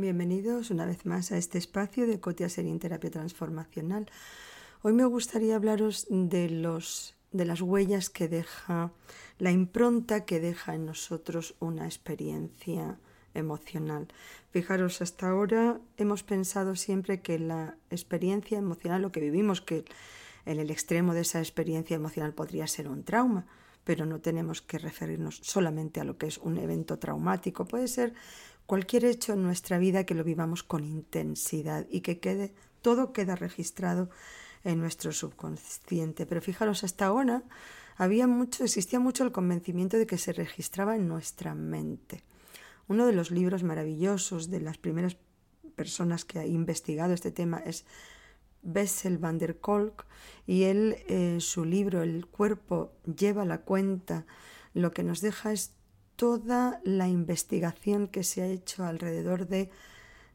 Bienvenidos una vez más a este espacio de Cotia Serín Terapia Transformacional. Hoy me gustaría hablaros de, los, de las huellas que deja, la impronta que deja en nosotros una experiencia emocional. Fijaros, hasta ahora hemos pensado siempre que la experiencia emocional, lo que vivimos, que en el extremo de esa experiencia emocional podría ser un trauma, pero no tenemos que referirnos solamente a lo que es un evento traumático. Puede ser cualquier hecho en nuestra vida que lo vivamos con intensidad y que quede, todo queda registrado en nuestro subconsciente. Pero fijaros, hasta ahora había mucho, existía mucho el convencimiento de que se registraba en nuestra mente. Uno de los libros maravillosos de las primeras personas que ha investigado este tema es Bessel van der Kolk y él, eh, su libro El cuerpo lleva la cuenta, lo que nos deja es toda la investigación que se ha hecho alrededor de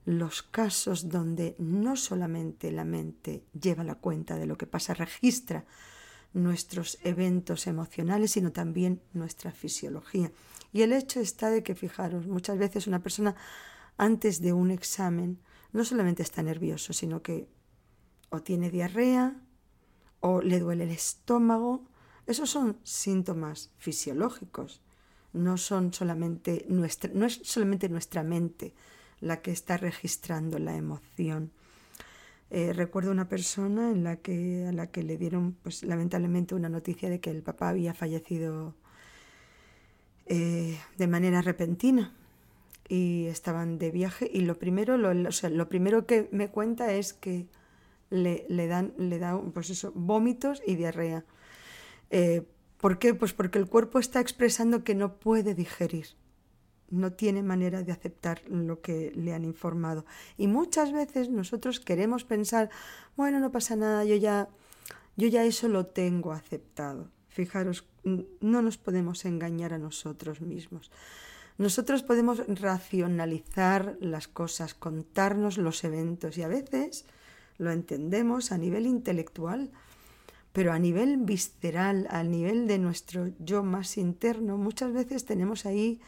los casos donde no solamente la mente lleva la cuenta de lo que pasa, registra nuestros eventos emocionales, sino también nuestra fisiología. Y el hecho está de que, fijaros, muchas veces una persona antes de un examen no solamente está nervioso, sino que o tiene diarrea o le duele el estómago. Esos son síntomas fisiológicos no, son solamente nuestra, no es solamente nuestra mente la que está registrando la emoción. Eh, recuerdo una persona en la que, a la que le dieron, pues lamentablemente, una noticia de que el papá había fallecido eh, de manera repentina y estaban de viaje y lo primero, lo, lo primero que me cuenta es que le, dan, le dan pues eso, vómitos y diarrea. Eh, ¿Por qué? Pues porque el cuerpo está expresando que no puede digerir, no tiene manera de aceptar lo que le han informado. Y muchas veces nosotros queremos pensar, bueno, no pasa nada, yo ya, yo ya eso lo tengo aceptado. Fijaros, no nos podemos engañar a nosotros mismos. Nosotros podemos racionalizar las cosas, contarnos los eventos y a veces lo entendemos a nivel intelectual, pero a nivel visceral, a nivel de nuestro yo más interno, muchas veces tenemos ahí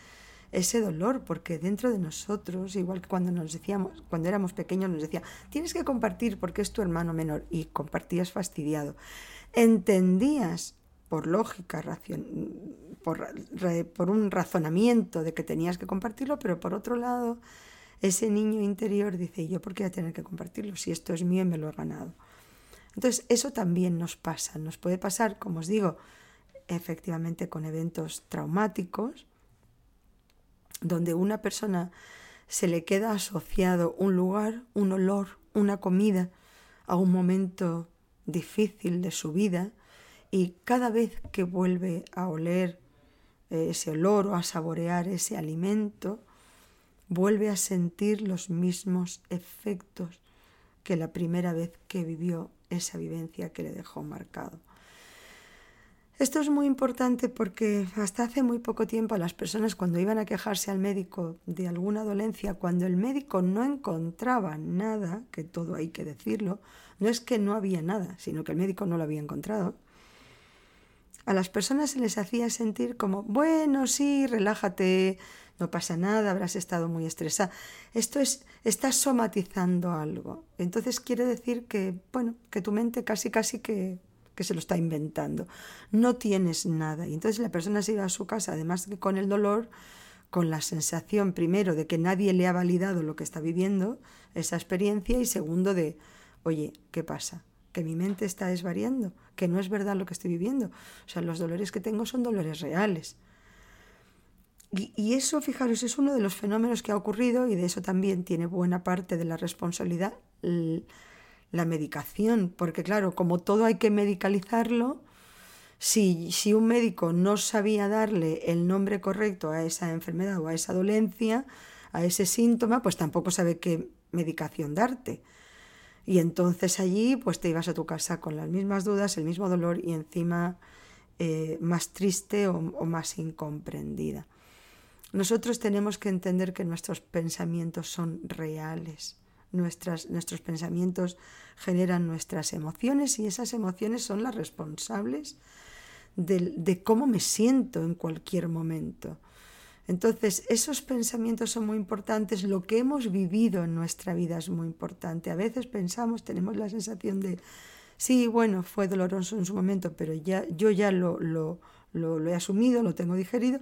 ese dolor, porque dentro de nosotros, igual que cuando nos decíamos, cuando éramos pequeños, nos decía, tienes que compartir porque es tu hermano menor, y compartías fastidiado. Entendías por lógica, por un razonamiento de que tenías que compartirlo, pero por otro lado, ese niño interior dice, ¿yo por qué voy a tener que compartirlo si esto es mío y me lo he ganado? Entonces, eso también nos pasa, nos puede pasar, como os digo, efectivamente con eventos traumáticos, donde una persona se le queda asociado un lugar, un olor, una comida a un momento difícil de su vida y cada vez que vuelve a oler ese olor o a saborear ese alimento, vuelve a sentir los mismos efectos que la primera vez que vivió esa vivencia que le dejó marcado. Esto es muy importante porque hasta hace muy poco tiempo las personas cuando iban a quejarse al médico de alguna dolencia, cuando el médico no encontraba nada, que todo hay que decirlo, no es que no había nada, sino que el médico no lo había encontrado, a las personas se les hacía sentir como, bueno, sí, relájate, no pasa nada, habrás estado muy estresada. Esto es, estás somatizando algo. Entonces quiere decir que, bueno, que tu mente casi, casi que, que se lo está inventando. No tienes nada. Y entonces la persona se iba a su casa, además que con el dolor, con la sensación, primero, de que nadie le ha validado lo que está viviendo, esa experiencia, y segundo, de, oye, ¿qué pasa? Que mi mente está desvariando, que no es verdad lo que estoy viviendo. O sea, los dolores que tengo son dolores reales. Y, eso, fijaros, es uno de los fenómenos que ha ocurrido y de eso también tiene buena parte de la responsabilidad la medicación, porque claro, como todo hay que medicalizarlo, si, si, un médico no sabía darle el nombre correcto a esa enfermedad o a esa dolencia, a ese síntoma, pues tampoco sabe qué medicación darte. Y entonces allí pues te ibas a tu casa con las mismas dudas, el mismo dolor y encima eh, más triste o más incomprendida. Nosotros tenemos que entender que nuestros pensamientos son reales. Nuestros pensamientos generan nuestras emociones y esas emociones son las responsables de, cómo me siento en cualquier momento. Entonces, esos pensamientos son muy importantes, lo que hemos vivido en nuestra vida es muy importante. A veces pensamos, tenemos la sensación de, sí, bueno, fue doloroso en su momento, pero ya, yo ya lo, lo, lo, he asumido, lo tengo digerido,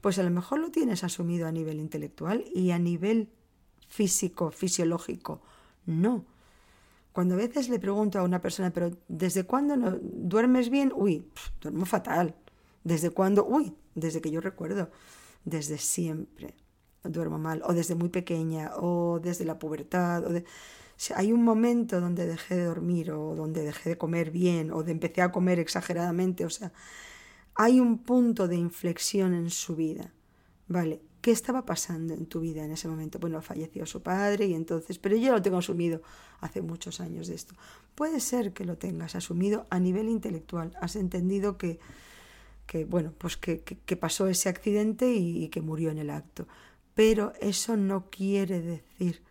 pues a lo mejor lo tienes asumido a nivel intelectual y a nivel físico, fisiológico, no. Cuando a veces le pregunto a una persona, pero ¿desde cuándo no, duermes bien? Uy, duermo fatal. ¿Desde cuándo? Uy, desde que yo recuerdo. Desde siempre duermo mal. O desde muy pequeña, o desde la pubertad. O hay un momento donde dejé de dormir, o donde dejé de comer bien, o de empecé a comer exageradamente. O sea, hay un punto de inflexión en su vida. Vale, ¿Qué estaba pasando en tu vida en ese momento? Bueno, falleció su padre y entonces, pero yo lo tengo asumido hace muchos años de esto. Puede ser que lo tengas asumido a nivel intelectual. Has entendido que, que bueno, pues que, pasó ese accidente y que murió en el acto. Pero eso no quiere decir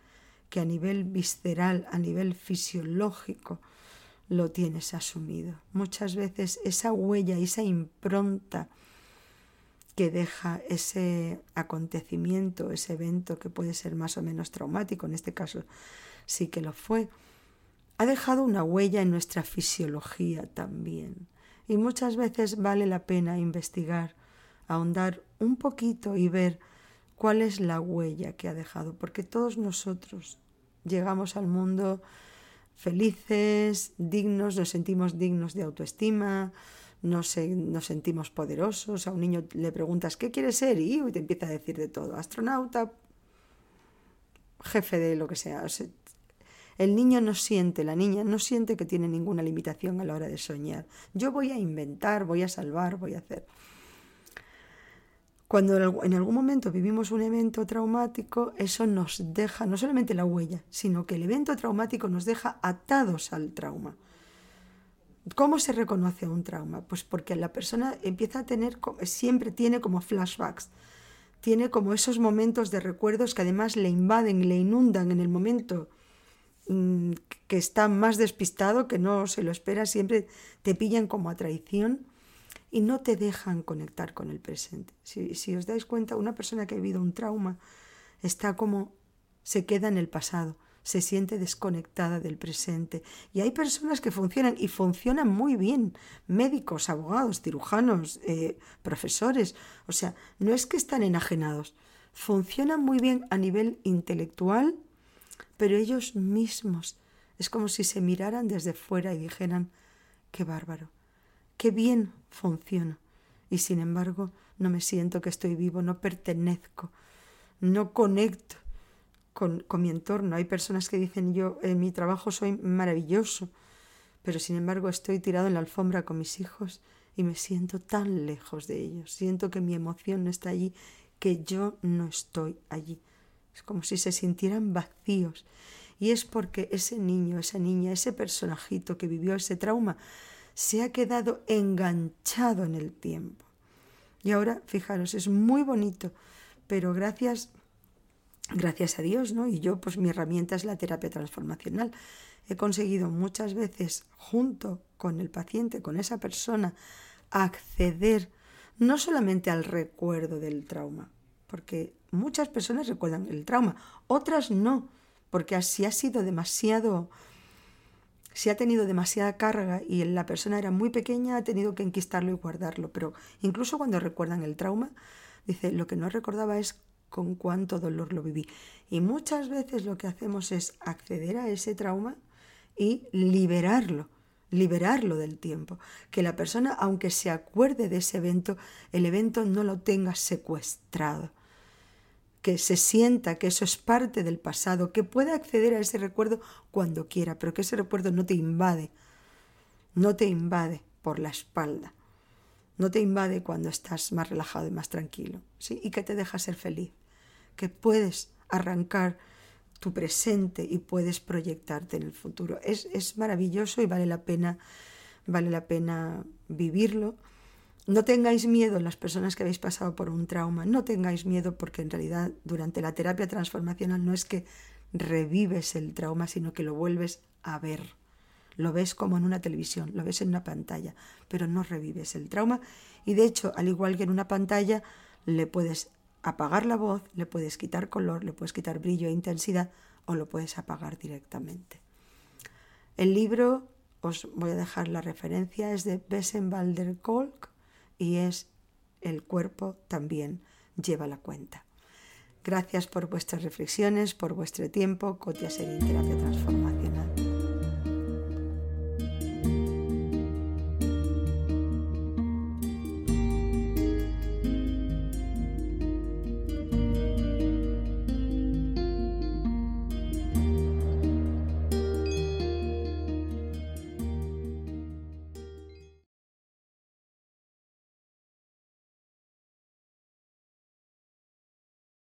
que a nivel visceral, a nivel fisiológico, lo tienes asumido. Muchas veces esa huella, esa impronta, que deja ese acontecimiento, ese evento que puede ser más o menos traumático, en este caso sí que lo fue, ha dejado una huella en nuestra fisiología también. Y muchas veces vale la pena investigar, ahondar un poquito y ver cuál es la huella que ha dejado, porque todos nosotros llegamos al mundo felices, dignos, nos sentimos dignos de autoestima, nos, nos sentimos poderosos. A un niño le preguntas, ¿qué quieres ser? Y te empieza a decir de todo, astronauta, jefe de lo que sea. el niño no siente, la niña no siente que tiene ninguna limitación a la hora de soñar. Yo voy a inventar, voy a salvar, voy a hacer. Cuando en algún momento vivimos un evento traumático, eso nos deja no solamente la huella, sino que el evento traumático nos deja atados al trauma. ¿Cómo se reconoce un trauma? Pues porque la persona empieza a tener, siempre tiene como flashbacks, tiene como esos momentos de recuerdos que además le invaden, le inundan en el momento mm, que está más despistado, que no se lo espera, siempre te pillan como a traición y no te dejan conectar con el presente. Si, si os dais cuenta, una persona que ha vivido un trauma está como se queda en el pasado se siente desconectada del presente. Y hay personas que funcionan y funcionan muy bien, médicos, abogados, cirujanos, eh, profesores. O sea, no es que están enajenados, funcionan muy bien a nivel intelectual, pero ellos mismos es como si se miraran desde fuera y dijeran, qué bárbaro, qué bien funciona. Y sin embargo, no me siento que estoy vivo, no pertenezco, no conecto con, mi entorno. Hay personas que dicen yo en mi trabajo soy maravilloso, pero sin embargo estoy tirado en la alfombra con mis hijos y me siento tan lejos de ellos. Siento que mi emoción no está allí, que yo no estoy allí. Es como si se sintieran vacíos. Y es porque ese niño, esa niña, ese personajito que vivió ese trauma se ha quedado enganchado en el tiempo. Y ahora, fijaros, es muy bonito, pero gracias gracias a Dios, ¿no? Y yo, pues mi herramienta es la terapia transformacional. He conseguido muchas veces, junto con el paciente, con esa persona, acceder no solamente al recuerdo del trauma, porque muchas personas recuerdan el trauma, otras no, porque si ha sido demasiado, si ha tenido demasiada carga y la persona era muy pequeña, ha tenido que enquistarlo y guardarlo. Pero incluso cuando recuerdan el trauma, dice, lo que no recordaba es con cuánto dolor lo viví. Y muchas veces lo que hacemos es acceder a ese trauma y liberarlo, liberarlo del tiempo. Que la persona, aunque se acuerde de ese evento, el evento no lo tenga secuestrado. Que se sienta que eso es parte del pasado, que pueda acceder a ese recuerdo cuando quiera, pero que ese recuerdo no te invade, no te invade por la espalda, no te invade cuando estás más relajado y más tranquilo, ¿sí? y que te deja ser feliz que puedes arrancar tu presente y puedes proyectarte en el futuro. Es, es maravilloso y vale la pena, vale la pena vivirlo. No tengáis miedo las personas que habéis pasado por un trauma, no tengáis miedo porque en realidad durante la terapia transformacional no es que revives el trauma, sino que lo vuelves a ver, lo ves como en una televisión, lo ves en una pantalla, pero no revives el trauma y de hecho, al igual que en una pantalla, le puedes apagar la voz, le puedes quitar color, le puedes quitar brillo e intensidad o lo puedes apagar directamente. El libro, os voy a dejar la referencia, es de Besen Kolk y es El cuerpo también lleva la cuenta. Gracias por vuestras reflexiones, por vuestro tiempo. Cotia Serín Terapia Transformativa.